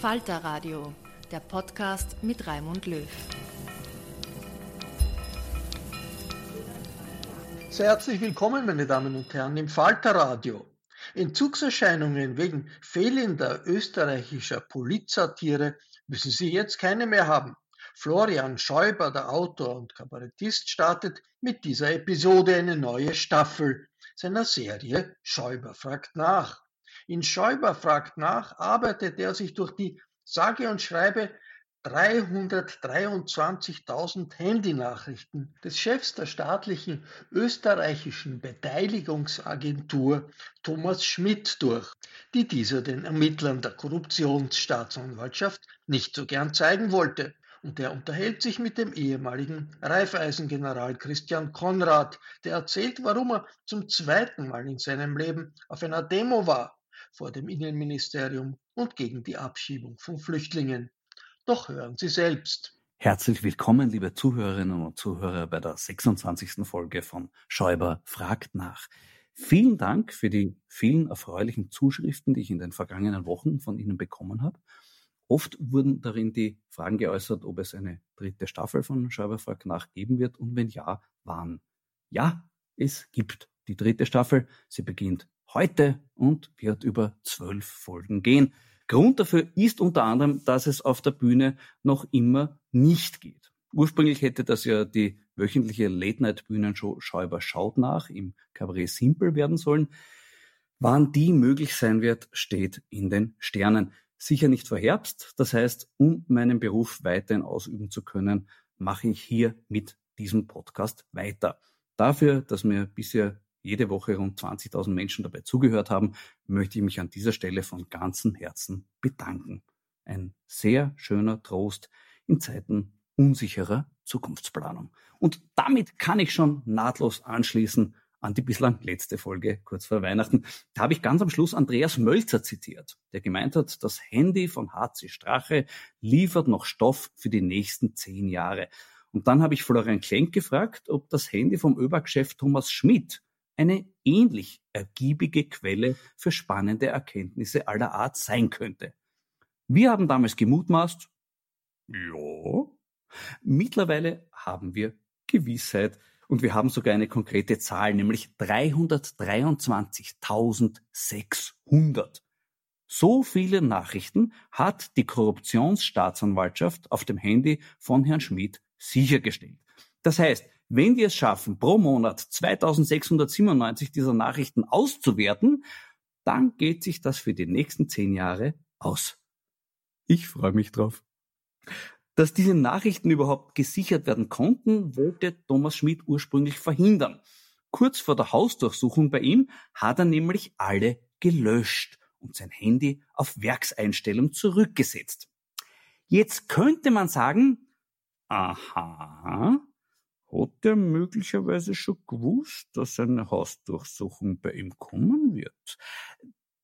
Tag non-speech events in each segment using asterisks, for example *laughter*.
Falter Radio, der Podcast mit Raimund Löw. Sehr herzlich willkommen, meine Damen und Herren, im Falter Radio. Entzugserscheinungen wegen fehlender österreichischer Polizsatire müssen Sie jetzt keine mehr haben. Florian Schäuber, der Autor und Kabarettist, startet mit dieser Episode eine neue Staffel seiner Serie Schäuber fragt nach. In Schäuber fragt nach arbeitet er sich durch die sage und schreibe 323.000 Handynachrichten des Chefs der staatlichen österreichischen Beteiligungsagentur Thomas Schmidt durch, die dieser den Ermittlern der Korruptionsstaatsanwaltschaft nicht so gern zeigen wollte. Und er unterhält sich mit dem ehemaligen Raiffeisengeneral Christian Konrad, der erzählt, warum er zum zweiten Mal in seinem Leben auf einer Demo war vor dem Innenministerium und gegen die Abschiebung von Flüchtlingen. Doch hören Sie selbst. Herzlich willkommen, liebe Zuhörerinnen und Zuhörer, bei der 26. Folge von Schäuber fragt nach. Vielen Dank für die vielen erfreulichen Zuschriften, die ich in den vergangenen Wochen von Ihnen bekommen habe. Oft wurden darin die Fragen geäußert, ob es eine dritte Staffel von Schäuber fragt nach geben wird und wenn ja, wann. Ja, es gibt die dritte Staffel. Sie beginnt heute und wird über zwölf Folgen gehen. Grund dafür ist unter anderem, dass es auf der Bühne noch immer nicht geht. Ursprünglich hätte das ja die wöchentliche Late-Night-Bühnenshow Schäuber schaut nach im Cabaret Simple werden sollen. Wann die möglich sein wird, steht in den Sternen. Sicher nicht vor Herbst. Das heißt, um meinen Beruf weiterhin ausüben zu können, mache ich hier mit diesem Podcast weiter. Dafür, dass mir bisher jede Woche rund 20.000 Menschen dabei zugehört haben, möchte ich mich an dieser Stelle von ganzem Herzen bedanken. Ein sehr schöner Trost in Zeiten unsicherer Zukunftsplanung. Und damit kann ich schon nahtlos anschließen an die bislang letzte Folge kurz vor Weihnachten. Da habe ich ganz am Schluss Andreas Mölzer zitiert, der gemeint hat, das Handy von HC Strache liefert noch Stoff für die nächsten zehn Jahre. Und dann habe ich Florian Klenk gefragt, ob das Handy vom ÖBAG-Chef Thomas Schmidt eine ähnlich ergiebige Quelle für spannende Erkenntnisse aller Art sein könnte. Wir haben damals gemutmaßt, ja, mittlerweile haben wir Gewissheit und wir haben sogar eine konkrete Zahl, nämlich 323.600. So viele Nachrichten hat die Korruptionsstaatsanwaltschaft auf dem Handy von Herrn Schmidt sichergestellt. Das heißt, Wenn die es schaffen, pro Monat 2697 dieser Nachrichten auszuwerten, dann geht sich das für die nächsten zehn Jahre aus. Ich freue mich drauf. Dass diese Nachrichten überhaupt gesichert werden konnten, wollte Thomas Schmidt ursprünglich verhindern. Kurz vor der Hausdurchsuchung bei ihm hat er nämlich alle gelöscht und sein Handy auf Werkseinstellung zurückgesetzt. Jetzt könnte man sagen, aha, hat er möglicherweise schon gewusst, dass eine Hausdurchsuchung bei ihm kommen wird?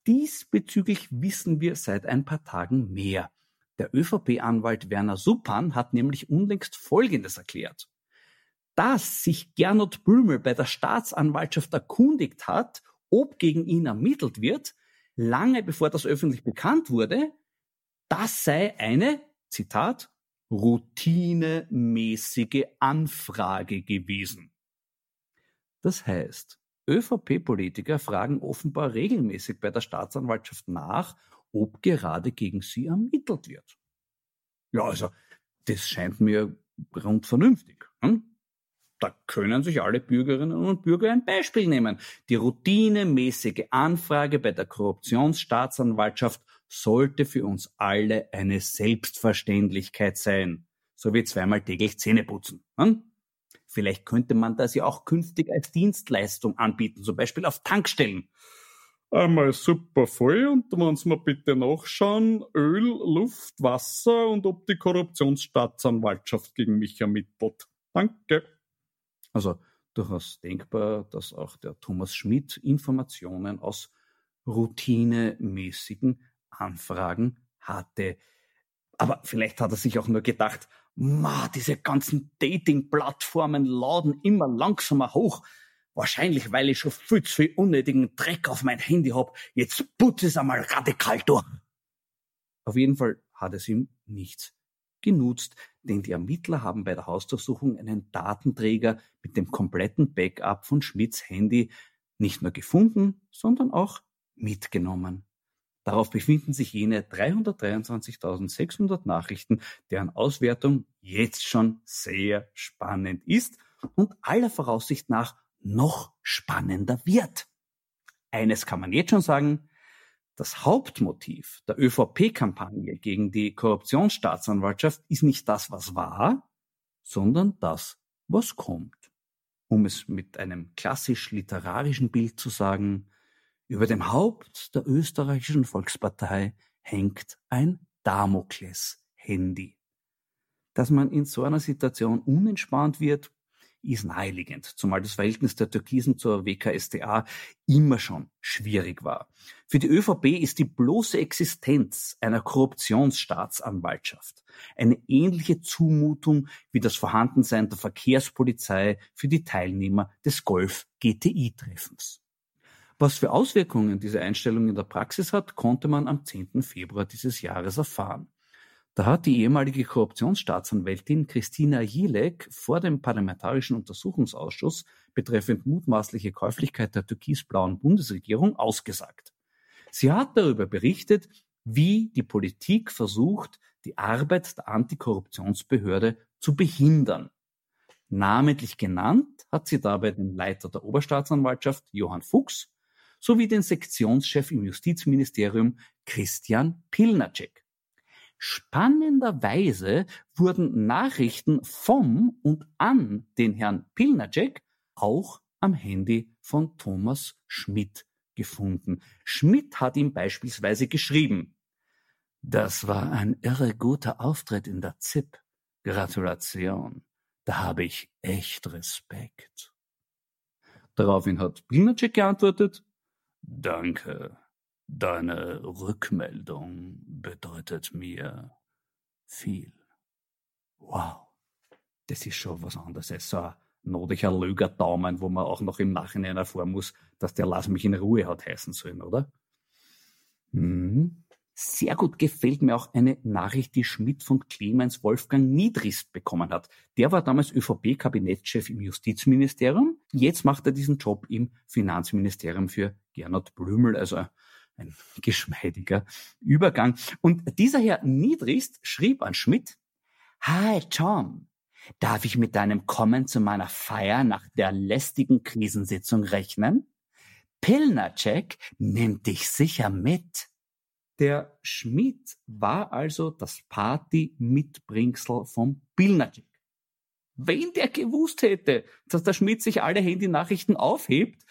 Diesbezüglich wissen wir seit ein paar Tagen mehr. Der ÖVP-Anwalt Werner Suppan hat nämlich unlängst Folgendes erklärt. Dass sich Gernot Blümel bei der Staatsanwaltschaft erkundigt hat, ob gegen ihn ermittelt wird, lange bevor das öffentlich bekannt wurde, das sei eine, Zitat, routinemäßige Anfrage gewesen. Das heißt, ÖVP-Politiker fragen offenbar regelmäßig bei der Staatsanwaltschaft nach, ob gerade gegen sie ermittelt wird. Ja, also, das scheint mir grundvernünftig. Hm? Da können sich alle Bürgerinnen und Bürger ein Beispiel nehmen. Die routinemäßige Anfrage bei der Korruptionsstaatsanwaltschaft sollte für uns alle eine Selbstverständlichkeit sein. So wie zweimal täglich Zähne putzen. Hm? Vielleicht könnte man das ja auch künftig als Dienstleistung anbieten, zum Beispiel auf Tankstellen. Einmal super voll und wenn Sie mir bitte nachschauen, Öl, Luft, Wasser und ob die Korruptionsstaatsanwaltschaft gegen mich ermittelt. Danke. Also durchaus denkbar, dass auch der Thomas Schmidt Informationen aus routinemäßigen Anfragen hatte. Aber vielleicht hat er sich auch nur gedacht, ma, diese ganzen Dating-Plattformen laden immer langsamer hoch. Wahrscheinlich, weil ich schon viel zu viel unnötigen Dreck auf mein Handy hab. Jetzt putze es einmal radikal durch. Auf jeden Fall hat es ihm nichts genutzt, denn die Ermittler haben bei der Hausdurchsuchung einen Datenträger mit dem kompletten Backup von Schmidts Handy nicht nur gefunden, sondern auch mitgenommen. Darauf befinden sich jene 323.600 Nachrichten, deren Auswertung jetzt schon sehr spannend ist und aller Voraussicht nach noch spannender wird. Eines kann man jetzt schon sagen, das Hauptmotiv der ÖVP-Kampagne gegen die Korruptionsstaatsanwaltschaft ist nicht das, was war, sondern das, was kommt. Um es mit einem klassisch literarischen Bild zu sagen, über dem Haupt der österreichischen Volkspartei hängt ein Damokles-Handy. Dass man in so einer Situation unentspannt wird, ist naheliegend, zumal das Verhältnis der Türkisen zur WKSDA immer schon schwierig war. Für die ÖVP ist die bloße Existenz einer Korruptionsstaatsanwaltschaft eine ähnliche Zumutung wie das Vorhandensein der Verkehrspolizei für die Teilnehmer des Golf-GTI-Treffens. Was für Auswirkungen diese Einstellung in der Praxis hat, konnte man am 10. Februar dieses Jahres erfahren. Da hat die ehemalige Korruptionsstaatsanwältin Christina Jilek vor dem Parlamentarischen Untersuchungsausschuss betreffend mutmaßliche Käuflichkeit der türkisblauen Bundesregierung ausgesagt. Sie hat darüber berichtet, wie die Politik versucht, die Arbeit der Antikorruptionsbehörde zu behindern. Namentlich genannt hat sie dabei den Leiter der Oberstaatsanwaltschaft Johann Fuchs sowie den Sektionschef im Justizministerium Christian Pilnacek. Spannenderweise wurden Nachrichten vom und an den Herrn Pilnacek auch am Handy von Thomas Schmidt gefunden. Schmidt hat ihm beispielsweise geschrieben, das war ein irre guter Auftritt in der ZIP. Gratulation. Da habe ich echt Respekt. Daraufhin hat Pilnacek geantwortet, Danke. Deine Rückmeldung bedeutet mir viel. Wow, das ist schon was anderes als so ein notlicher Lögerdaumen, wo man auch noch im Nachhinein erfahren muss, dass der Lass mich in Ruhe hat heißen sollen, oder? Mhm. Sehr gut gefällt mir auch eine Nachricht, die Schmidt von Clemens Wolfgang Niedrist bekommen hat. Der war damals ÖVP-Kabinettschef im Justizministerium. Jetzt macht er diesen Job im Finanzministerium für Gernot Blümel, also ein geschmeidiger Übergang. Und dieser Herr Niedrigst schrieb an Schmidt, Hi Tom, Darf ich mit deinem Kommen zu meiner Feier nach der lästigen Krisensitzung rechnen? Pilnacek nimmt dich sicher mit. Der Schmidt war also das Party-Mitbringsel vom Pilnacek. Wenn der gewusst hätte, dass der Schmidt sich alle Handynachrichten aufhebt,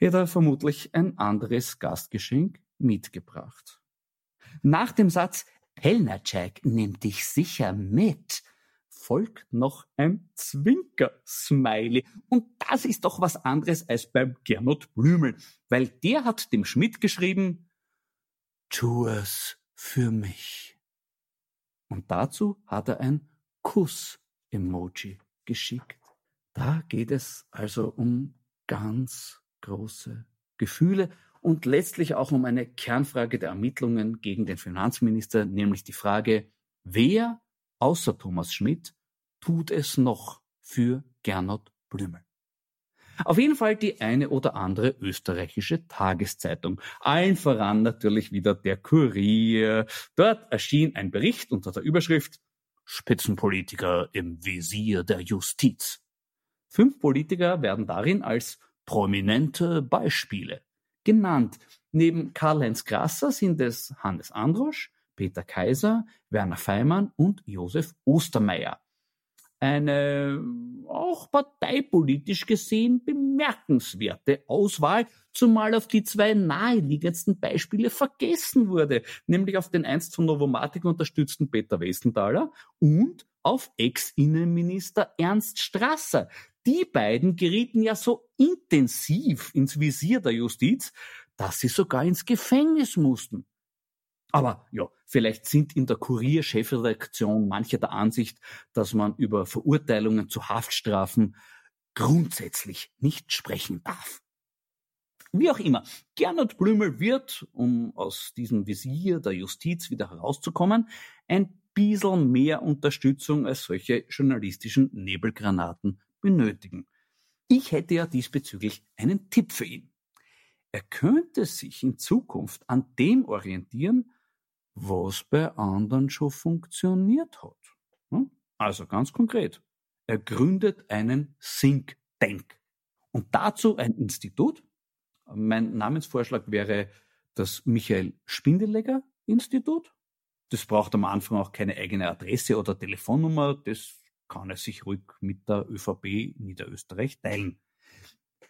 hätte er vermutlich ein anderes Gastgeschenk mitgebracht. Nach dem Satz Pelnacek nimmt dich sicher mit, folgt noch ein Zwinker-Smiley. Und das ist doch was anderes als beim Gernot Blümel, weil der hat dem Schmidt geschrieben, tu es für mich. Und dazu hat er ein Kuss-Emoji geschickt. Da geht es also um ganz große Gefühle und letztlich auch um eine Kernfrage der Ermittlungen gegen den Finanzminister, nämlich die Frage, wer außer Thomas Schmidt tut es noch für Gernot Blümel? Auf jeden Fall die eine oder andere österreichische Tageszeitung. Allen voran natürlich wieder der Kurier. Dort erschien ein Bericht unter der Überschrift Spitzenpolitiker im Visier der Justiz. Fünf Politiker werden darin als prominente Beispiele genannt. Neben Karl-Heinz Grasser sind es Hannes Androsch, Peter Kaiser, Werner Feimann und Josef Ostermeier. Eine auch parteipolitisch gesehen bemerkenswerte Auswahl, zumal auf die zwei naheliegendsten Beispiele vergessen wurde, nämlich auf den einst von Novomatic unterstützten Peter Westenthaler und auf Ex-Innenminister Ernst Strasser, die beiden gerieten ja so intensiv ins Visier der Justiz, dass sie sogar ins Gefängnis mussten. Aber ja, vielleicht sind in der Kurier-Chefredaktion manche der Ansicht, dass man über Verurteilungen zu Haftstrafen grundsätzlich nicht sprechen darf. Wie auch immer, Gernot Blümel wird, um aus diesem Visier der Justiz wieder herauszukommen, ein bisschen mehr Unterstützung als solche journalistischen Nebelgranaten benötigen. Ich hätte ja diesbezüglich einen Tipp für ihn. Er könnte sich in Zukunft an dem orientieren, was bei anderen schon funktioniert hat. Hm? Also ganz konkret. Er gründet einen Think Tank. Und dazu ein Institut. Mein Namensvorschlag wäre das Michael Spindelegger Institut. Das braucht am Anfang auch keine eigene Adresse oder Telefonnummer. Das kann er sich ruhig mit der ÖVP Niederösterreich teilen.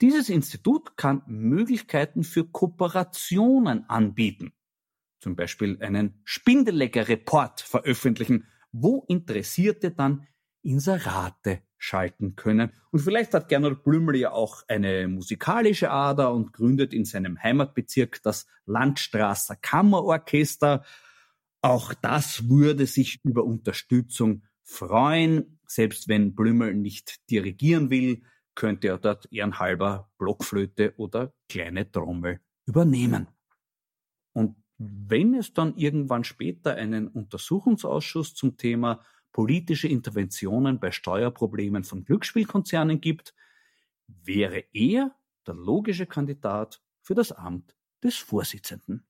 Dieses Institut kann Möglichkeiten für Kooperationen anbieten. Zum Beispiel einen Spindelecker-Report veröffentlichen, wo Interessierte dann Inserate schalten können. Und vielleicht hat Gernot Blümel ja auch eine musikalische Ader und gründet in seinem Heimatbezirk das Landstrasser Kammerorchester. Auch das würde sich über Unterstützung freuen. Selbst wenn Blümel nicht dirigieren will, könnte er dort ehrenhalber Blockflöte oder kleine Trommel übernehmen. Und wenn es dann irgendwann später einen Untersuchungsausschuss zum Thema politische Interventionen bei Steuerproblemen von Glücksspielkonzernen gibt, wäre er der logische Kandidat für das Amt des Vorsitzenden.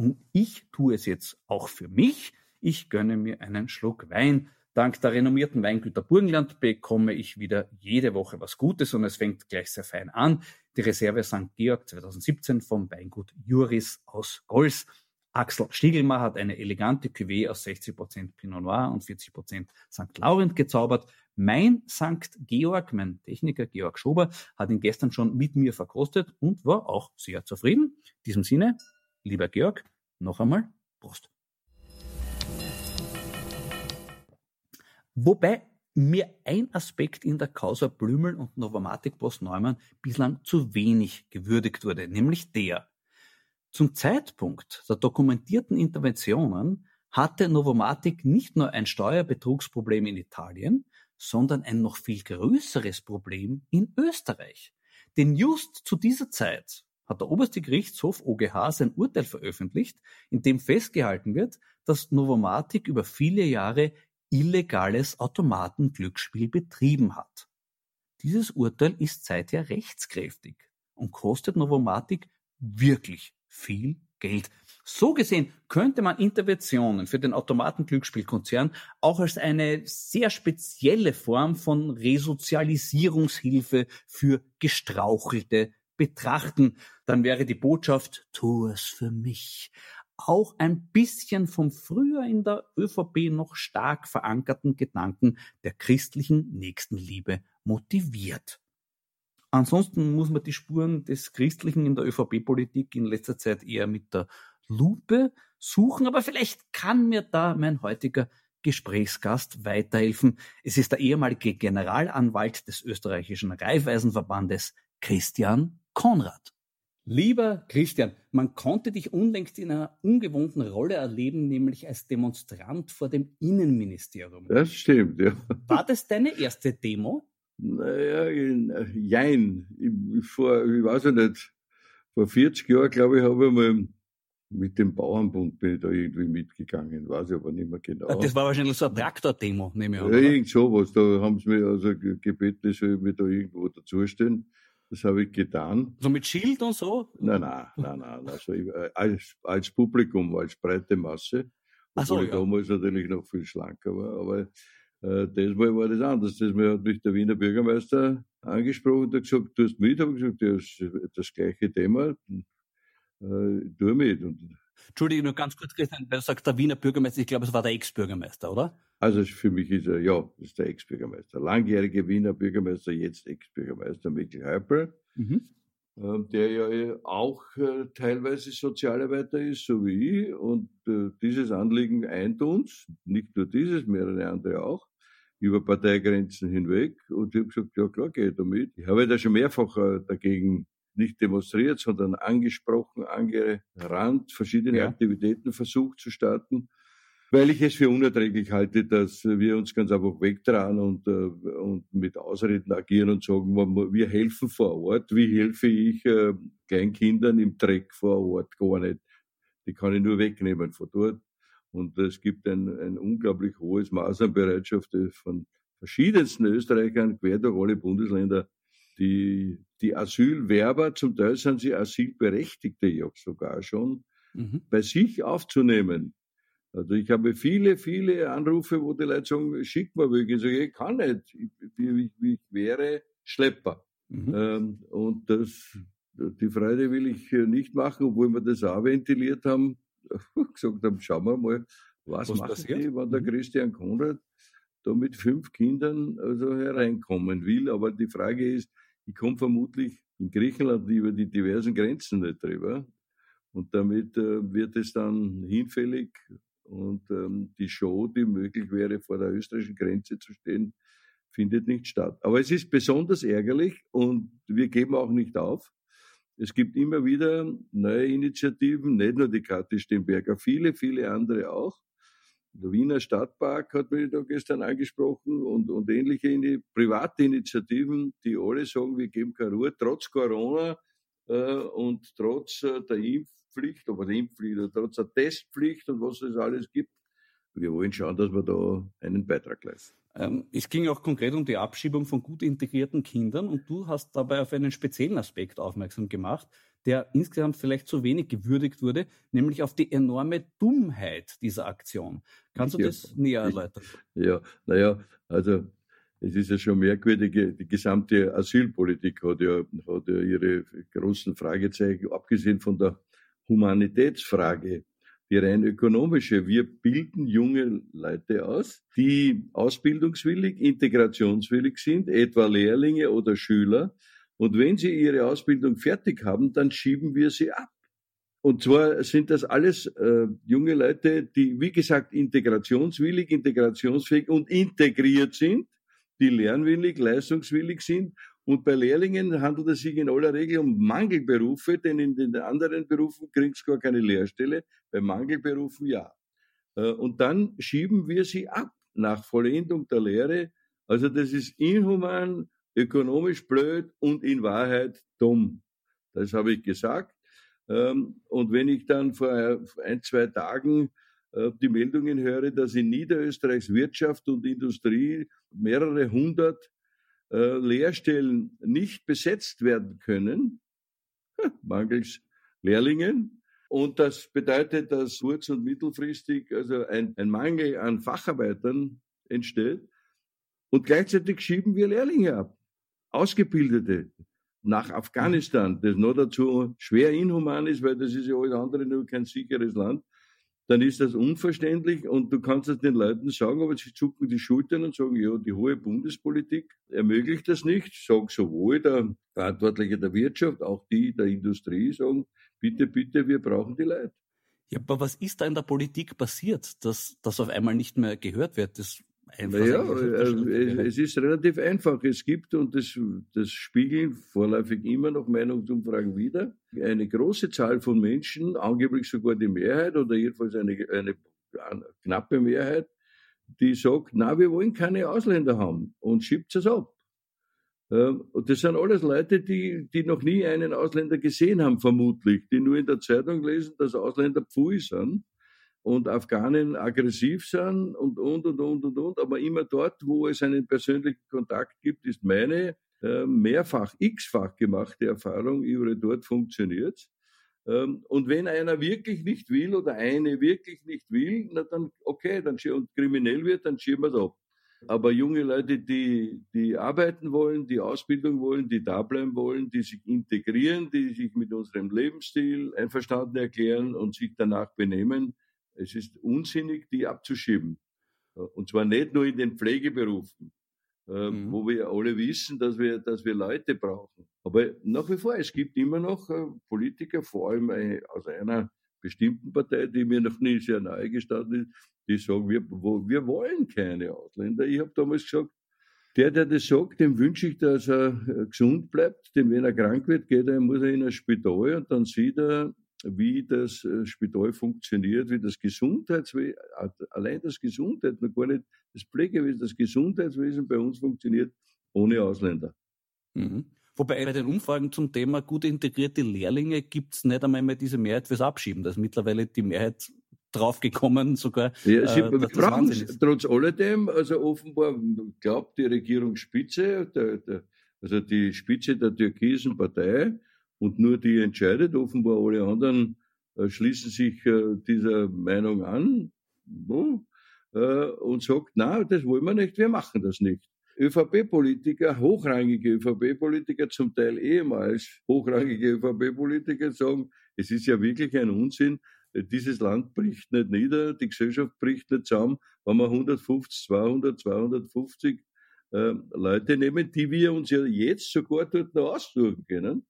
Und ich tue es jetzt auch für mich. Ich gönne mir einen Schluck Wein. Dank der renommierten Weingüter Burgenland bekomme ich wieder jede Woche was Gutes und es fängt gleich sehr fein an. Die Reserve St. Georg 2017 vom Weingut Juris aus Golz. Axel Stiegelmar hat eine elegante Cuvée aus 60% Pinot Noir und 40% St. Laurent gezaubert. Mein St. Georg, mein Techniker Georg Schober, hat ihn gestern schon mit mir verkostet und war auch sehr zufrieden. In diesem Sinne, Lieber Georg, noch einmal Prost. Wobei mir ein Aspekt in der Causa Blümel und Novomatic Boss Neumann bislang zu wenig gewürdigt wurde, nämlich der. Zum Zeitpunkt der dokumentierten Interventionen hatte Novomatic nicht nur ein Steuerbetrugsproblem in Italien, sondern ein noch viel größeres Problem in Österreich. Denn just zu dieser Zeit hat der oberste Gerichtshof OGH sein Urteil veröffentlicht, in dem festgehalten wird, dass Novomatic über viele Jahre illegales Automatenglücksspiel betrieben hat. Dieses Urteil ist seither rechtskräftig und kostet Novomatic wirklich viel Geld. So gesehen könnte man Interventionen für den Automaten-Glücksspielkonzern auch als eine sehr spezielle Form von Resozialisierungshilfe für Gestrauchelte betrachten. Dann wäre die Botschaft, tu es für mich, auch ein bisschen vom früher in der ÖVP noch stark verankerten Gedanken der christlichen Nächstenliebe motiviert. Ansonsten muss man die Spuren des Christlichen in der ÖVP-Politik in letzter Zeit eher mit der Lupe suchen, aber vielleicht kann mir da mein heutiger Gesprächsgast weiterhelfen. Es ist der ehemalige Generalanwalt des österreichischen Raiffeisenverbandes, Christian Konrad. Lieber Christian, man konnte dich unlängst in einer ungewohnten Rolle erleben, nämlich als Demonstrant vor dem Innenministerium. Das stimmt, ja. War das deine erste Demo? Naja, jein. Ich, vor, ich weiß ja nicht, vor 40 Jahren, glaube ich, habe ich mal mit dem Bauernbund bin ich da irgendwie mitgegangen, weiß ich aber nicht mehr genau. Das war wahrscheinlich so eine Traktordemo, nehme ich an. Ja, irgend sowas. Da haben sie mir also gebeten, ich soll mich da irgendwo dazustehen. Das habe ich getan. So mit Schild und so? Nein, nein, nein, nein. Also ich, als, als Publikum, als breite Masse. Obwohl so, ich ja. damals natürlich noch viel schlanker war. Aber äh, das Mal war das anders. Das Mal hat mich der Wiener Bürgermeister angesprochen und hat gesagt, du hast mit. Habe ich gesagt, ja, das, das gleiche Thema. Äh, tu mit. Und Entschuldige, nur ganz kurz, Christian, weil du sagst, der Wiener Bürgermeister, ich glaube, es war der Ex-Bürgermeister, oder? Also für mich ist er, ja, ist der Ex-Bürgermeister. Langjährige Wiener Bürgermeister, jetzt Ex-Bürgermeister Mikkel Heupel, mhm. ähm, der ja auch äh, teilweise Sozialarbeiter ist, so wie ich. Und äh, dieses Anliegen eint uns, nicht nur dieses, mehrere andere auch, über Parteigrenzen hinweg. Und ich habe gesagt, ja klar, gehe ich damit. Ich habe da schon mehrfach äh, dagegen nicht demonstriert, sondern angesprochen, angerannt, verschiedene ja. Aktivitäten versucht zu starten weil ich es für unerträglich halte, dass wir uns ganz einfach wegtragen und, äh, und mit Ausreden agieren und sagen, wir helfen vor Ort. Wie helfe ich äh, Kleinkindern im Dreck vor Ort? Gar nicht. Die kann ich nur wegnehmen von dort. Und es gibt ein, ein unglaublich hohes Maß an Bereitschaft von verschiedensten Österreichern, quer durch alle Bundesländer, die, die Asylwerber, zum Teil sind sie Asylberechtigte ja sogar schon, mhm. bei sich aufzunehmen also ich habe viele, viele Anrufe, wo die Leute sagen, schick mal wirklich. Ich sage, ich kann nicht. Ich, ich, ich wäre Schlepper. Mhm. Ähm, und das, die Freude will ich nicht machen, obwohl wir das auch ventiliert haben. *laughs* gesagt haben, schauen wir mal, was, was machen passiert? die, wenn der mhm. Christian Konrad da mit fünf Kindern also hereinkommen will. Aber die Frage ist, ich komme vermutlich in Griechenland über die diversen Grenzen nicht drüber. Und damit äh, wird es dann hinfällig und ähm, die Show, die möglich wäre, vor der österreichischen Grenze zu stehen, findet nicht statt. Aber es ist besonders ärgerlich und wir geben auch nicht auf. Es gibt immer wieder neue Initiativen, nicht nur die Kathi Stemberger, viele, viele andere auch. Der Wiener Stadtpark hat mich da gestern angesprochen und, und ähnliche in private Initiativen, die alle sagen, wir geben keine Ruhe, trotz Corona äh, und trotz äh, der Impf Impfpflicht, aber der Impfpflicht, trotz der Testpflicht und was es alles gibt. Wir wollen schauen, dass wir da einen Beitrag leisten. Ähm, es ging auch konkret um die Abschiebung von gut integrierten Kindern und du hast dabei auf einen speziellen Aspekt aufmerksam gemacht, der insgesamt vielleicht zu wenig gewürdigt wurde, nämlich auf die enorme Dummheit dieser Aktion. Kannst du ja, das näher erläutern? Ja, naja, also es ist ja schon merkwürdig, die gesamte Asylpolitik hat ja, hat ja ihre großen Fragezeichen, abgesehen von der Humanitätsfrage, die rein ökonomische. Wir bilden junge Leute aus, die ausbildungswillig, integrationswillig sind, etwa Lehrlinge oder Schüler. Und wenn sie ihre Ausbildung fertig haben, dann schieben wir sie ab. Und zwar sind das alles äh, junge Leute, die, wie gesagt, integrationswillig, integrationsfähig und integriert sind, die lernwillig, leistungswillig sind und bei Lehrlingen handelt es sich in aller Regel um Mangelberufe, denn in den anderen Berufen kriegst du gar keine Lehrstelle, bei Mangelberufen ja. Äh, und dann schieben wir sie ab nach Vollendung der Lehre. Also das ist inhuman, ökonomisch blöd und in Wahrheit dumm. Das habe ich gesagt. Ähm, und wenn ich dann vor ein, zwei Tagen äh, die Meldungen höre, dass in Niederösterreichs Wirtschaft und Industrie mehrere hundert äh, Lehrstellen nicht besetzt werden können, mangels Lehrlingen, Und das bedeutet, dass kurz- und mittelfristig also ein, ein Mangel an Facharbeitern entsteht. Und gleichzeitig schieben wir Lehrlinge ab. Ausgebildete nach Afghanistan, das noch dazu schwer inhuman ist, weil das ist ja alles andere nur kein sicheres Land dann ist das unverständlich und du kannst es den Leuten sagen, aber sie zucken die Schultern und sagen, ja, die hohe Bundespolitik ermöglicht das nicht. Sag sowohl der Verantwortliche der Wirtschaft, auch die der Industrie sagen, bitte, bitte, wir brauchen die Leute. Ja, aber was ist da in der Politik passiert, dass das auf einmal nicht mehr gehört wird? Das naja, äh, es ist relativ einfach. Es gibt, und das, das spiegeln vorläufig immer noch Meinungsumfragen wieder, eine große Zahl von Menschen, angeblich sogar die Mehrheit oder jedenfalls eine, eine knappe Mehrheit, die sagt, na, wir wollen keine Ausländer haben und schiebt es ab. Ähm, und das sind alles Leute, die, die noch nie einen Ausländer gesehen haben, vermutlich, die nur in der Zeitung lesen, dass Ausländer Pfui sind und Afghanen aggressiv sind und, und, und, und, und, und. Aber immer dort, wo es einen persönlichen Kontakt gibt, ist meine äh, mehrfach, x-fach gemachte Erfahrung, über dort funktioniert. Ähm, und wenn einer wirklich nicht will oder eine wirklich nicht will, na dann okay, dann und kriminell wird, dann schieben wir es ab. Aber junge Leute, die, die arbeiten wollen, die Ausbildung wollen, die da bleiben wollen, die sich integrieren, die sich mit unserem Lebensstil einverstanden erklären und sich danach benehmen, es ist unsinnig, die abzuschieben. Äh, und zwar nicht nur in den Pflegeberufen, äh, mhm. wo wir alle wissen, dass wir, dass wir Leute brauchen. Aber nach wie vor, es gibt immer noch äh, Politiker, vor allem aus einer bestimmten Partei, die mir noch nie sehr nahe gestanden ist, die sagen, wir, wir wollen keine Ausländer. Ich habe damals gesagt, der, der das sagt, dem wünsche ich, dass er gesund bleibt, denn wenn er krank wird, geht er, muss er in ein Spital und dann sieht er, wie das äh, Spital funktioniert, wie das Gesundheitswesen, allein das Gesundheit, noch gar nicht das Pflegewesen, das Gesundheitswesen bei uns funktioniert ohne Ausländer. Mhm. Wobei bei den Umfragen zum Thema gut integrierte Lehrlinge gibt es nicht einmal mehr diese Mehrheit fürs Abschieben. Da ist mittlerweile die Mehrheit draufgekommen, sogar. Ja, sie äh, brauchen trotz alledem, also offenbar glaubt die Regierungsspitze, der, der, also die Spitze der türkisen Partei, und nur die entscheidet. Offenbar alle anderen äh, schließen sich äh, dieser Meinung an äh, und sagt, na, das wollen wir nicht, wir machen das nicht. ÖVP-Politiker, hochrangige ÖVP-Politiker, zum Teil ehemals hochrangige ÖVP-Politiker sagen, es ist ja wirklich ein Unsinn, dieses Land bricht nicht nieder, die Gesellschaft bricht nicht zusammen, wenn wir 150, 200, 250 äh, Leute nehmen, die wir uns ja jetzt sogar dort noch aussuchen können.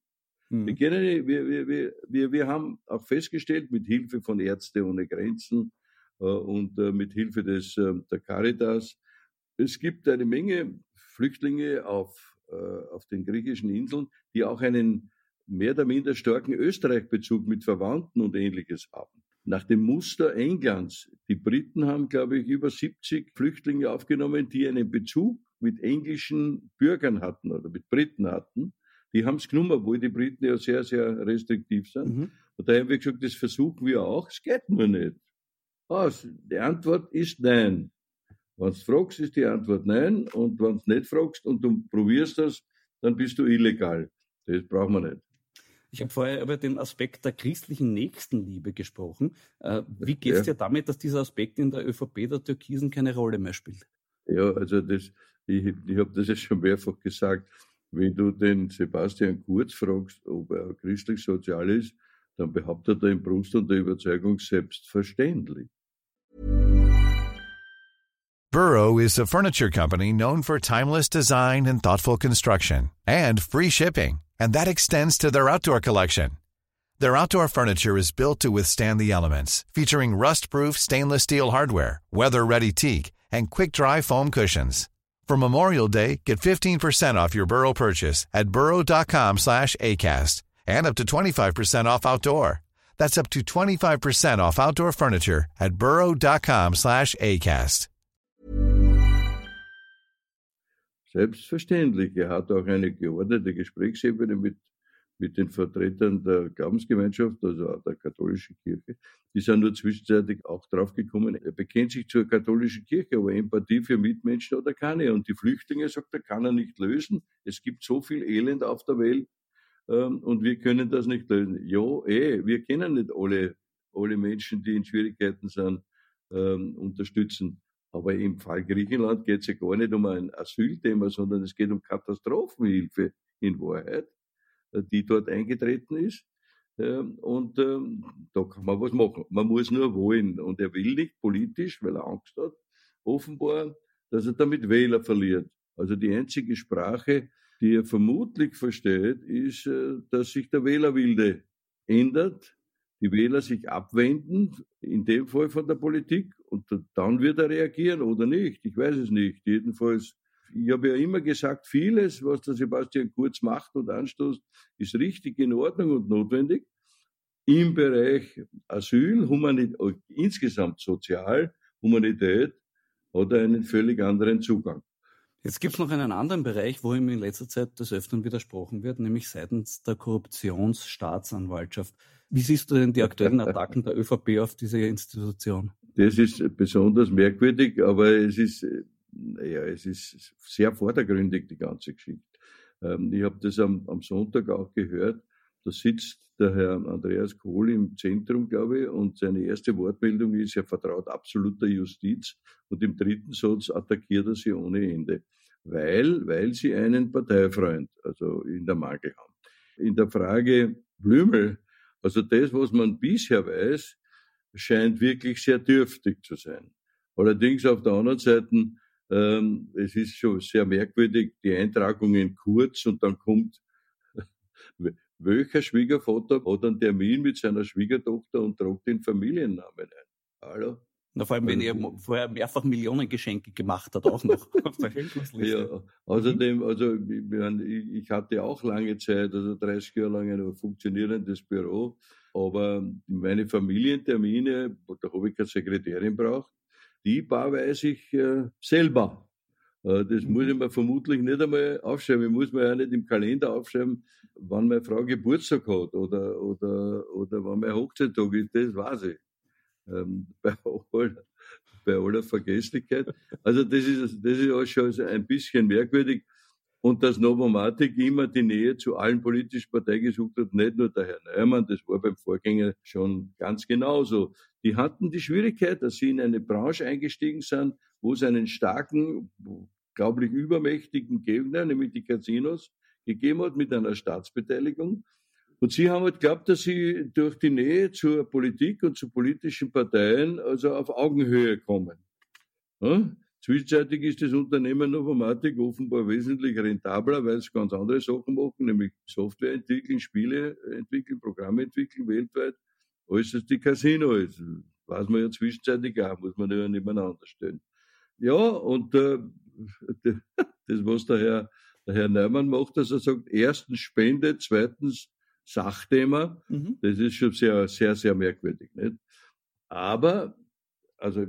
Mhm. Wir, wir, wir, wir, wir haben auch festgestellt, mit Hilfe von Ärzte ohne Grenzen äh, und äh, mit Hilfe des, äh, der Caritas, es gibt eine Menge Flüchtlinge auf, äh, auf den griechischen Inseln, die auch einen mehr oder minder starken Österreich-Bezug mit Verwandten und ähnliches haben. Nach dem Muster Englands, die Briten haben, glaube ich, über 70 Flüchtlinge aufgenommen, die einen Bezug mit englischen Bürgern hatten oder mit Briten hatten. Die haben es genommen, obwohl die Briten ja sehr, sehr restriktiv sind. Mhm. Und da haben wir gesagt, das versuchen wir auch, es geht nur nicht. Also, die Antwort ist nein. Wenn du fragst, ist die Antwort nein. Und wenn du nicht fragst und du probierst das, dann bist du illegal. Das brauchen wir nicht. Ich habe vorher über den Aspekt der christlichen Nächstenliebe gesprochen. Äh, wie geht es ja. dir damit, dass dieser Aspekt in der ÖVP der Türkisen keine Rolle mehr spielt? Ja, also das, ich, ich habe das ja schon mehrfach gesagt. Wenn du den Sebastian Kurz fragst, ob er christlich-sozial ist, dann behauptet er im Brust und der Überzeugung selbstverständlich. Burrow is a furniture company known for timeless design and thoughtful construction and free shipping, and that extends to their outdoor collection. Their outdoor furniture is built to withstand the elements, featuring rust-proof stainless steel hardware, weather-ready teak, and quick-dry foam cushions. For Memorial Day, get 15% off your Burrow purchase at burrow.com slash ACAST and up to 25% off outdoor. That's up to 25% off outdoor furniture at burrow.com slash ACAST. Selbstverständlich. Er hat auch eine geordnete Gesprächsebene mit mit den Vertretern der Glaubensgemeinschaft, also der katholischen Kirche. Die sind nur zwischenzeitlich auch draufgekommen, er bekennt sich zur katholischen Kirche, aber Empathie für Mitmenschen hat er keine. Und die Flüchtlinge, sagt er, kann er nicht lösen. Es gibt so viel Elend auf der Welt. ähm, und wir können das nicht lösen. Ja, eh, wir kennen nicht alle, alle Menschen, die in Schwierigkeiten sind, ähm, unterstützen. Aber im Fall Griechenland geht es ja gar nicht um ein Asylthema, sondern es geht um Katastrophenhilfe in Wahrheit, die dort eingetreten ist. Ähm, und ähm, da kann man was machen. Man muss nur wollen. Und er will nicht politisch, weil er Angst hat, offenbar, dass er damit Wähler verliert. Also die einzige Sprache, die er vermutlich versteht, ist, äh, dass sich der Wählerwilde ändert, die Wähler sich abwenden, in dem Fall von der Politik, und dann wird er reagieren oder nicht. Ich weiß es nicht. Jedenfalls, ich habe ja immer gesagt, vieles, was der Sebastian Kurz macht und anstoßt, ist richtig in Ordnung und notwendig. Im Bereich Asyl, Humanität, insgesamt Sozial, Humanität hat er einen völlig anderen Zugang. Jetzt gibt es noch einen anderen Bereich, wo ihm in letzter Zeit des Öfteren widersprochen wird, nämlich seitens der Korruptionsstaatsanwaltschaft. Wie siehst du denn die aktuellen *laughs* Attacken der ÖVP auf diese Institution? Das ist besonders merkwürdig, aber es ist, ja, es ist sehr vordergründig, die ganze Geschichte. Ähm, ich habe das am, am Sonntag auch gehört. Da sitzt der Herr Andreas Kohl im Zentrum, glaube ich, und seine erste Wortmeldung ist, er vertraut absolut der Justiz und im dritten Satz attackiert er sie ohne Ende, weil, weil sie einen Parteifreund, also in der Mangel haben. In der Frage Blümel, also das, was man bisher weiß, scheint wirklich sehr dürftig zu sein. Allerdings auf der anderen Seite, ähm, es ist schon sehr merkwürdig, die Eintragungen kurz und dann kommt *laughs* welcher Schwiegervater hat einen Termin mit seiner Schwiegertochter und tragt den Familiennamen ein? Hallo? Na, vor allem, wenn er also vorher mehrfach Millionen Geschenke gemacht hat, auch noch *laughs* Ja, außerdem, also ich hatte auch lange Zeit, also 30 Jahre lang ein funktionierendes Büro, aber meine Familientermine, da habe ich keine Sekretärin braucht, die weiß ich äh, selber. Äh, das muss ich mhm. mir vermutlich nicht einmal aufschreiben. Ich muss mir ja nicht im Kalender aufschreiben, wann meine Frau Geburtstag hat oder, oder, oder wann mein Hochzeittag ist. Das weiß ich. Ähm, *laughs* bei, aller, bei aller Vergesslichkeit. Also das ist, das ist auch schon ein bisschen merkwürdig. Und dass Novomatic immer die Nähe zu allen politischen Parteien gesucht hat, nicht nur der Herr Neumann, das war beim Vorgänger schon ganz genauso. Die hatten die Schwierigkeit, dass sie in eine Branche eingestiegen sind, wo es einen starken, glaublich übermächtigen Gegner, nämlich die Casinos, gegeben hat mit einer Staatsbeteiligung. Und sie haben halt geglaubt, dass sie durch die Nähe zur Politik und zu politischen Parteien also auf Augenhöhe kommen. Zwischenzeitlich ist das Unternehmen Novomatic offenbar wesentlich rentabler, weil es ganz andere Sachen machen, nämlich Software entwickeln, Spiele entwickeln, Programme entwickeln weltweit, als es die Casino ist. Weiß man ja zwischenzeitlich auch, muss man ja nebeneinander stellen. Ja, und äh, *laughs* das, was der Herr, der Herr Neumann macht, dass er sagt, erstens Spende, zweitens Sachthema, mhm. das ist schon sehr, sehr, sehr merkwürdig. Nicht? Aber, also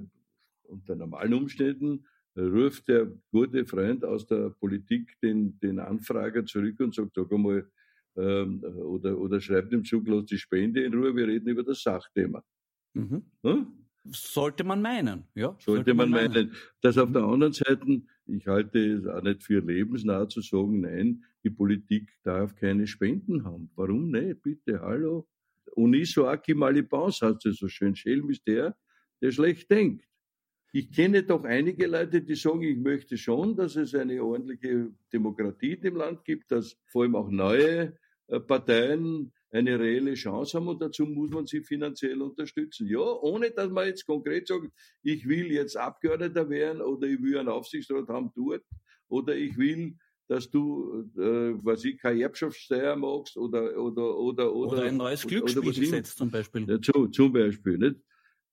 unter normalen Umständen ruft der gute Freund aus der Politik den, den Anfrager zurück und sagt, sag einmal, ähm, oder, oder schreibt im Zug, lass die Spende in Ruhe, wir reden über das Sachthema. Mhm. Hm? Sollte man meinen, ja. Sollte, sollte man, man meinen. Dass auf der anderen Seite, ich halte es auch nicht für lebensnah zu sagen, nein, die Politik darf keine Spenden haben. Warum nicht? Bitte, hallo. Uniso Aki Malibans heißt es so schön. Schelm ist der, der schlecht denkt. Ich kenne doch einige Leute, die sagen, ich möchte schon, dass es eine ordentliche Demokratie in dem Land gibt, dass vor allem auch neue äh, Parteien eine reelle Chance haben und dazu muss man sie finanziell unterstützen. Ja, ohne dass man jetzt konkret sagt, ich will jetzt Abgeordneter werden oder ich will einen Aufsichtsrat haben dort oder ich will dass du, äh, was ich, keine Erbschaftssteuer magst oder, oder, oder, oder, oder ein neues Glücksspielgesetz zum Beispiel. Ja, zum, zum Beispiel, nicht?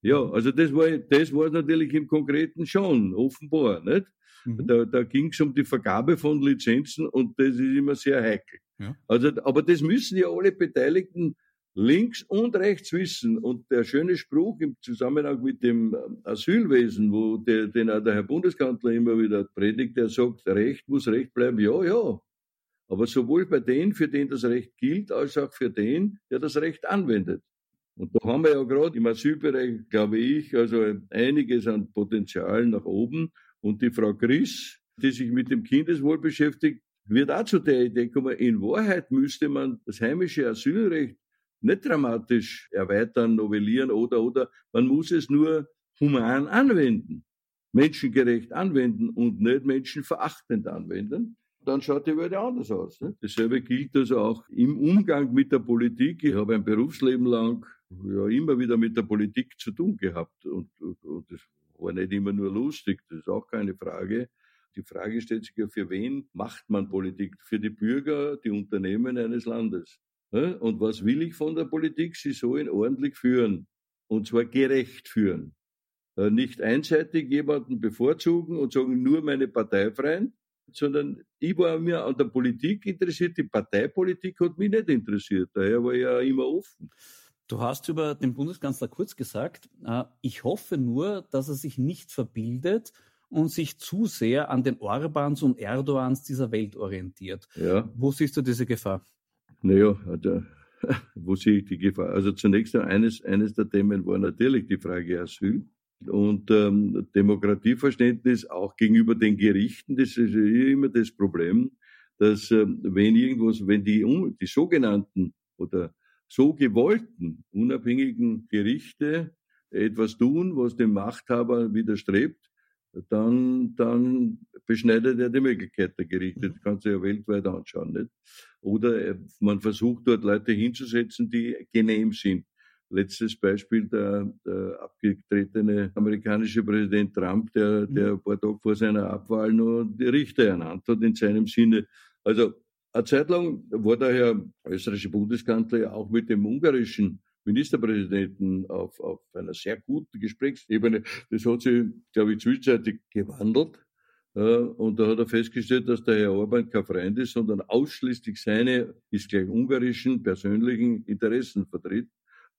Ja, also das war, das war natürlich im Konkreten schon, offenbar, nicht? Mhm. Da, da ging es um die Vergabe von Lizenzen und das ist immer sehr heikel. Ja. Also, aber das müssen ja alle Beteiligten links und rechts wissen. Und der schöne Spruch im Zusammenhang mit dem Asylwesen, wo der, den auch der Herr Bundeskanzler immer wieder predigt, der sagt, Recht muss Recht bleiben. Ja, ja. Aber sowohl bei denen, für den das Recht gilt, als auch für den, der das Recht anwendet. Und da haben wir ja gerade im Asylbereich, glaube ich, also einiges an Potenzial nach oben. Und die Frau Griss, die sich mit dem Kindeswohl beschäftigt, wird auch zu der Idee kommen, in Wahrheit müsste man das heimische Asylrecht nicht dramatisch erweitern, novellieren oder, oder. Man muss es nur human anwenden, menschengerecht anwenden und nicht menschenverachtend anwenden. Dann schaut die Welt anders aus. Ne? Dasselbe gilt also auch im Umgang mit der Politik. Ich habe ein Berufsleben lang ja immer wieder mit der Politik zu tun gehabt und, und, und das war nicht immer nur lustig, das ist auch keine Frage. Die Frage stellt sich ja, für wen macht man Politik? Für die Bürger, die Unternehmen eines Landes. Und was will ich von der Politik? Sie soll ihn ordentlich führen. Und zwar gerecht führen. Äh, nicht einseitig jemanden bevorzugen und sagen, nur meine Parteifreien, sondern ich war mir an der Politik interessiert. Die Parteipolitik hat mich nicht interessiert. Daher war ich ja immer offen. Du hast über den Bundeskanzler Kurz gesagt, äh, ich hoffe nur, dass er sich nicht verbildet und sich zu sehr an den Orbans und Erdogans dieser Welt orientiert. Ja. Wo siehst du diese Gefahr? Naja, also, *laughs* wo sehe ich die Gefahr? Also zunächst eines, eines der Themen war natürlich die Frage Asyl und ähm, Demokratieverständnis auch gegenüber den Gerichten. Das ist immer das Problem, dass ähm, wenn irgendwas, wenn die, die sogenannten oder so gewollten unabhängigen Gerichte etwas tun, was dem Machthaber widerstrebt, dann, dann beschneidet er die Möglichkeit der Gerichte. Das kannst du ja weltweit anschauen. Nicht? Oder äh, man versucht dort Leute hinzusetzen, die genehm sind. Letztes Beispiel der, der abgetretene amerikanische Präsident Trump, der, mhm. der ein paar Tage vor seiner Abwahl nur die Richter ernannt hat in seinem Sinne. Also eine Zeit lang war der Herr österreichische Bundeskanzler ja auch mit dem ungarischen Ministerpräsidenten auf, auf einer sehr guten Gesprächsebene. Das hat sich, glaube ich, zwischenzeitlich gewandelt. Und da hat er festgestellt, dass der Herr Orban kein Freund ist, sondern ausschließlich seine, ist gleich ungarischen, persönlichen Interessen vertritt.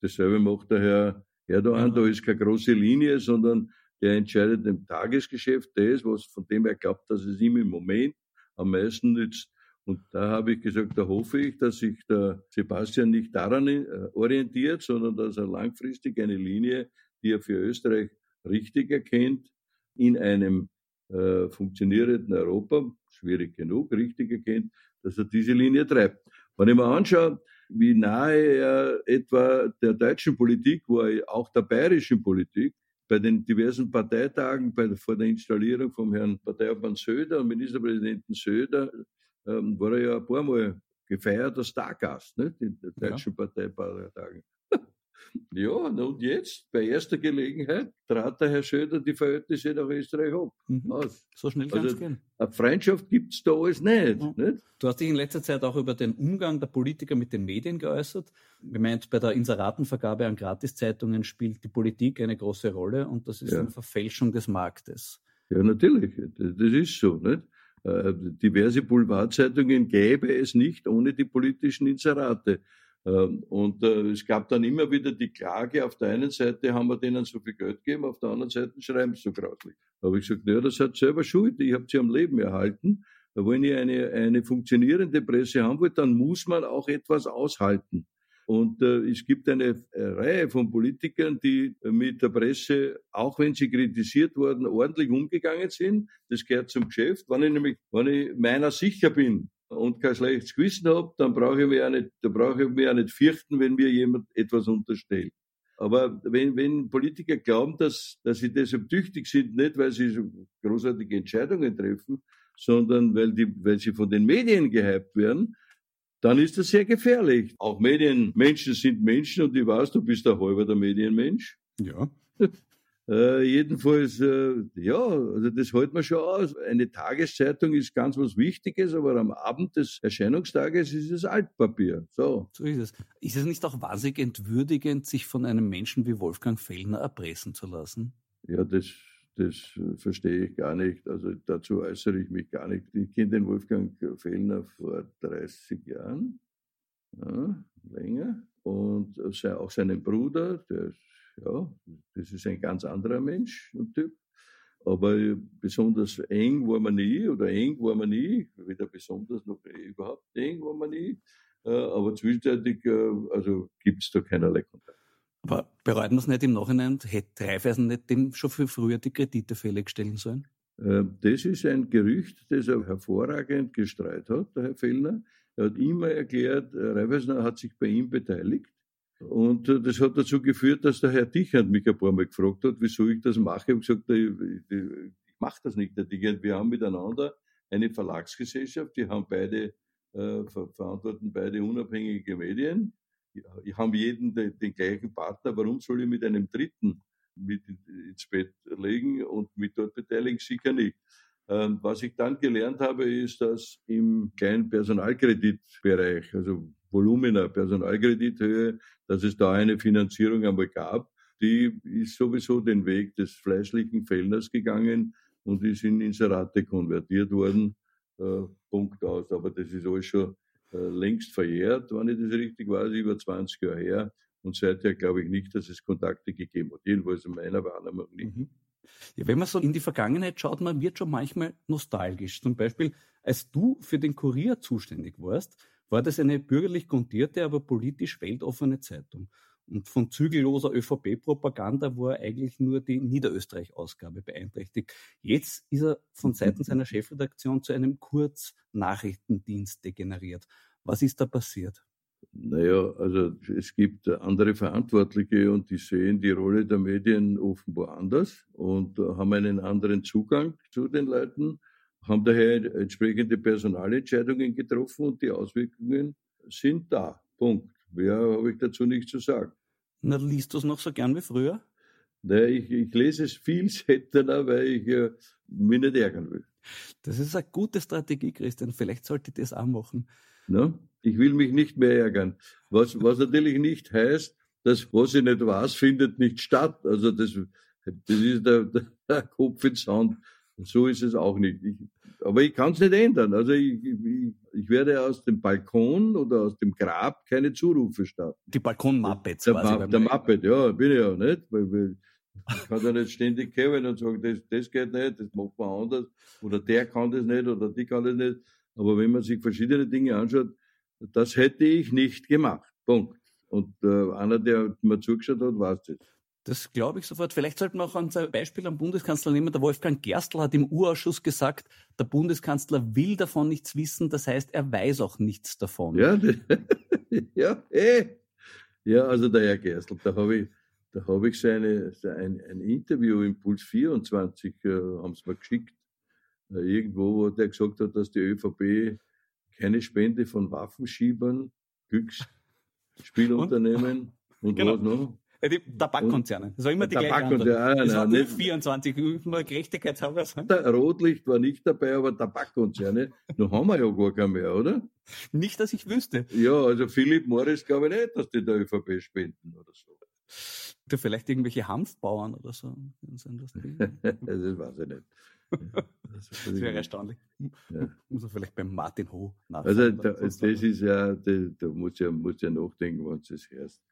Dasselbe macht der Herr Erdogan. Da ist keine große Linie, sondern der entscheidet im Tagesgeschäft das, was von dem er glaubt, dass es ihm im Moment am meisten nützt. Und da habe ich gesagt, da hoffe ich, dass sich der Sebastian nicht daran äh, orientiert, sondern dass er langfristig eine Linie, die er für Österreich richtig erkennt, in einem äh, funktionierenden Europa, schwierig genug, richtig erkennt, dass er diese Linie treibt. Wenn ich mir anschaue, wie nahe er etwa der deutschen Politik war, auch der bayerischen Politik, bei den diversen Parteitagen, bei, vor der Installierung vom Herrn Parteiobmann Söder und Ministerpräsidenten Söder, ähm, war er ja ein paar Mal gefeierter Stargast nicht? in den deutschen ja. Parteiparteitagen. *laughs* ja, und jetzt, bei erster Gelegenheit, trat der Herr Söder die Verhältnisse nach Österreich ab. Mhm. Aus. So schnell kann es also, gehen. Eine Freundschaft gibt es da alles nicht, ja. nicht, Du hast dich in letzter Zeit auch über den Umgang der Politiker mit den Medien geäußert. Gemeint, bei der Inseratenvergabe an Gratiszeitungen spielt die Politik eine große Rolle und das ist ja. eine Verfälschung des Marktes. Ja, natürlich. Das ist so. Nicht? Äh, diverse Boulevardzeitungen gäbe es nicht ohne die politischen Inserate. Ähm, und äh, es gab dann immer wieder die Klage, auf der einen Seite haben wir denen so viel Geld gegeben, auf der anderen Seite schreiben sie so grauslich. Da habe ich gesagt, naja, das hat selber Schuld, ich habe sie am Leben erhalten. Wenn ihr eine, eine funktionierende Presse haben wollt, dann muss man auch etwas aushalten. Und äh, es gibt eine äh, Reihe von Politikern, die mit der Presse, auch wenn sie kritisiert wurden, ordentlich umgegangen sind. Das gehört zum Geschäft. Wenn ich nämlich, wenn ich meiner sicher bin und kein schlechtes Gewissen habe, dann brauche ich mich auch nicht, brauche ich mich auch nicht fürchten, wenn mir jemand etwas unterstellt. Aber wenn, wenn Politiker glauben, dass, dass sie deshalb tüchtig sind, nicht weil sie so großartige Entscheidungen treffen, sondern weil, die, weil sie von den Medien gehypt werden, dann ist das sehr gefährlich. Auch Medienmenschen sind Menschen und ich weiß, du bist der halber der Medienmensch. Ja. *laughs* Äh, jedenfalls, äh, ja, also das hält man schon aus. Eine Tageszeitung ist ganz was Wichtiges, aber am Abend des Erscheinungstages ist es Altpapier. So. So ist es. Ist es nicht auch wahnsinnig entwürdigend, sich von einem Menschen wie Wolfgang Fellner erpressen zu lassen? Ja, das das äh, verstehe ich gar nicht. Also dazu äußere ich mich gar nicht. Ich kenne den Wolfgang Fellner vor 30 Jahren, ja, länger. Und auch seinen Bruder, der, ja, das ist ein ganz anderer Mensch und Typ. Aber besonders eng war man nie, oder eng war man nie, weder besonders noch überhaupt eng war man nie. Äh, aber zwischenzeitlich, äh, also gibt es da keinerlei Kontakt. Aber bereut man es nicht im Nachhinein? Hätte Raiffeisen nicht dem schon viel früher die Kredite fällig sollen? Äh, das ist ein Gerücht, das er hervorragend gestreut hat, der Herr Fellner. Er hat immer erklärt, Raiffeisen hat sich bei ihm beteiligt. Und äh, das hat dazu geführt, dass der Herr Dichand mich ein paar Mal gefragt hat, wieso ich das mache. Ich habe gesagt, ich, ich mache das nicht. Wir haben miteinander eine Verlagsgesellschaft, die haben beide, äh, verantworten beide unabhängige Medien. Haben jeden den, den gleichen Partner. Warum soll ich mit einem Dritten mit ins Bett legen und mit dort beteiligen? Sicher nicht. Ähm, was ich dann gelernt habe, ist, dass im kleinen Personalkreditbereich, also Volumina, Personalkredithöhe, dass es da eine Finanzierung einmal gab. Die ist sowieso den Weg des fleischlichen Fellners gegangen und ist in Inserate konvertiert worden. Äh, Punkt aus. Aber das ist alles schon längst verjährt, wenn ich das richtig weiß, über 20 Jahre her. Und seither glaube ich nicht, dass es Kontakte gegeben hat. Jedenfalls in meiner Wahrnehmung nicht. Mhm. Ja, wenn man so in die Vergangenheit schaut, man wird schon manchmal nostalgisch. Zum Beispiel, als du für den Kurier zuständig warst, war das eine bürgerlich grundierte, aber politisch weltoffene Zeitung. Und von zügelloser ÖVP-Propaganda war eigentlich nur die Niederösterreich-Ausgabe beeinträchtigt. Jetzt ist er von Seiten seiner Chefredaktion zu einem Kurznachrichtendienst degeneriert. Was ist da passiert? Naja, also es gibt andere Verantwortliche und die sehen die Rolle der Medien offenbar anders und haben einen anderen Zugang zu den Leuten, haben daher entsprechende Personalentscheidungen getroffen und die Auswirkungen sind da. Punkt. Mehr habe ich dazu nicht zu sagen. Na, liest du es noch so gern wie früher? Naja, ich, ich lese es viel *laughs* seltener, weil ich äh, mich nicht ärgern will. Das ist eine gute Strategie, Christian. Vielleicht sollte ich das auch machen. Ne? Ich will mich nicht mehr ärgern. Was, was natürlich nicht heißt, dass was ich nicht weiß, findet nicht statt. Also das, das ist der, der Kopf ins Sand. So ist es auch nicht. Ich, aber ich kann es nicht ändern. Also ich, ich, ich, werde aus dem Balkon oder aus dem Grab keine Zurufe starten. Die Balkon-Muppets der, quasi. Der Muppet, ja, bin ich ja nicht. Weil, weil ich kann ja nicht ständig kommen und sagen, das, das geht nicht, das macht man anders. Oder der kann das nicht oder die kann das nicht. Aber wenn man sich verschiedene Dinge anschaut, das hätte ich nicht gemacht. Punkt. Und äh, einer, der mir zugeschaut hat, weiß das. Das glaube ich sofort. Vielleicht sollten wir auch ein Beispiel am Bundeskanzler nehmen. Der Wolfgang Gerstl hat im Urausschuss gesagt, der Bundeskanzler will davon nichts wissen. Das heißt, er weiß auch nichts davon. Ja, *laughs* ja, eh. Ja, also der Herr Gerstl, da habe ich, da habe ich seine, ein, ein Interview im Puls 24, äh, haben sie mir geschickt, äh, irgendwo, wo der gesagt hat, dass die ÖVP keine Spende von Waffenschiebern, Glücksspielunternehmen *laughs* und, und genau. was noch? Die Tabakkonzerne. Das war immer die gleiche Antwort. Ja, das nein, war 24, immer gerechtigkeitshalber sagen. Der Rotlicht war nicht dabei, aber Tabakkonzerne, *laughs* da haben wir ja gar keine mehr, oder? Nicht, dass ich wüsste. Ja, also Philipp Morris glaube ich nicht, dass die der ÖVP spenden oder so. Du vielleicht irgendwelche Hanfbauern oder so. das *laughs* weiß ich nicht. Das, das wäre erstaunlich. Ja. Muss man vielleicht beim Martin Ho nachfragen. Also da, das ist ja, da, da muss ja, muss ja nachdenken, wenn du es hörst.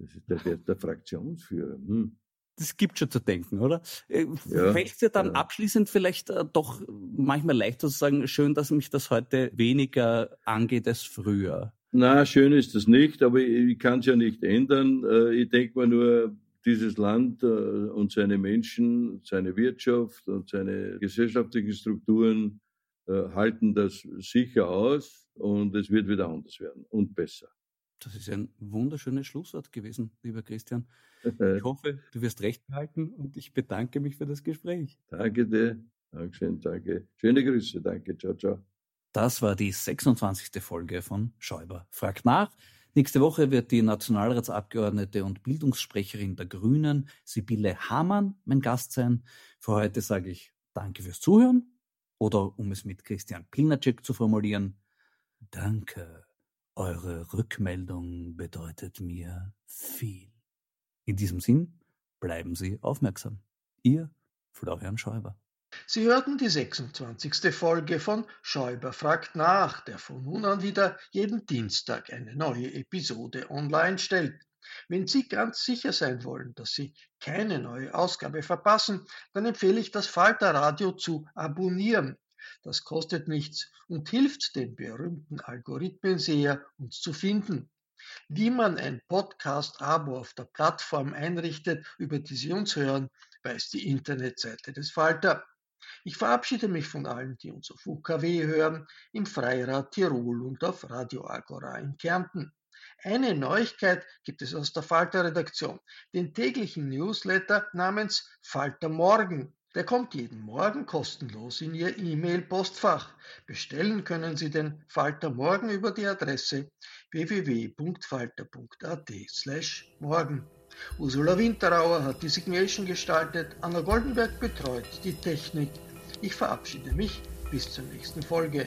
Das ist der, der, der Fraktionsführer. Hm. Das gibt schon zu denken, oder? Äh, ja, Fällt es dir dann ja. abschließend vielleicht äh, doch manchmal leichter zu sagen, schön, dass mich das heute weniger angeht als früher? Na, schön ist das nicht, aber ich, ich kann es ja nicht ändern. Äh, ich denke mal nur, dieses Land und seine Menschen, seine Wirtschaft und seine gesellschaftlichen Strukturen halten das sicher aus und es wird wieder anders werden und besser. Das ist ein wunderschönes Schlusswort gewesen, lieber Christian. Ich hoffe, du wirst recht behalten und ich bedanke mich für das Gespräch. Danke dir. Dankeschön, danke. Schöne Grüße, danke. Ciao, ciao. Das war die 26. Folge von Schäuber fragt nach. Nächste Woche wird die Nationalratsabgeordnete und Bildungssprecherin der Grünen, Sibylle Hamann, mein Gast sein. Für heute sage ich Danke fürs Zuhören oder um es mit Christian Pilnacek zu formulieren, Danke. Eure Rückmeldung bedeutet mir viel. In diesem Sinn, bleiben Sie aufmerksam. Ihr Florian Schäuber. Sie hörten die 26. Folge von Schäuber fragt nach, der von nun an wieder jeden Dienstag eine neue Episode online stellt. Wenn Sie ganz sicher sein wollen, dass Sie keine neue Ausgabe verpassen, dann empfehle ich das Falter Radio zu abonnieren. Das kostet nichts und hilft den berühmten Algorithmen sehr, uns zu finden. Wie man ein Podcast-Abo auf der Plattform einrichtet, über die Sie uns hören, weiß die Internetseite des Falter. Ich verabschiede mich von allen, die uns auf UKW hören, im Freirad Tirol und auf Radio Agora in Kärnten. Eine Neuigkeit gibt es aus der Falter-Redaktion, den täglichen Newsletter namens Falter Morgen. Der kommt jeden Morgen kostenlos in Ihr E-Mail-Postfach. Bestellen können Sie den Falter Morgen über die Adresse www.falter.at/morgen. Ursula Winterauer hat die Signation gestaltet, Anna Goldenberg betreut die Technik. Ich verabschiede mich bis zur nächsten Folge.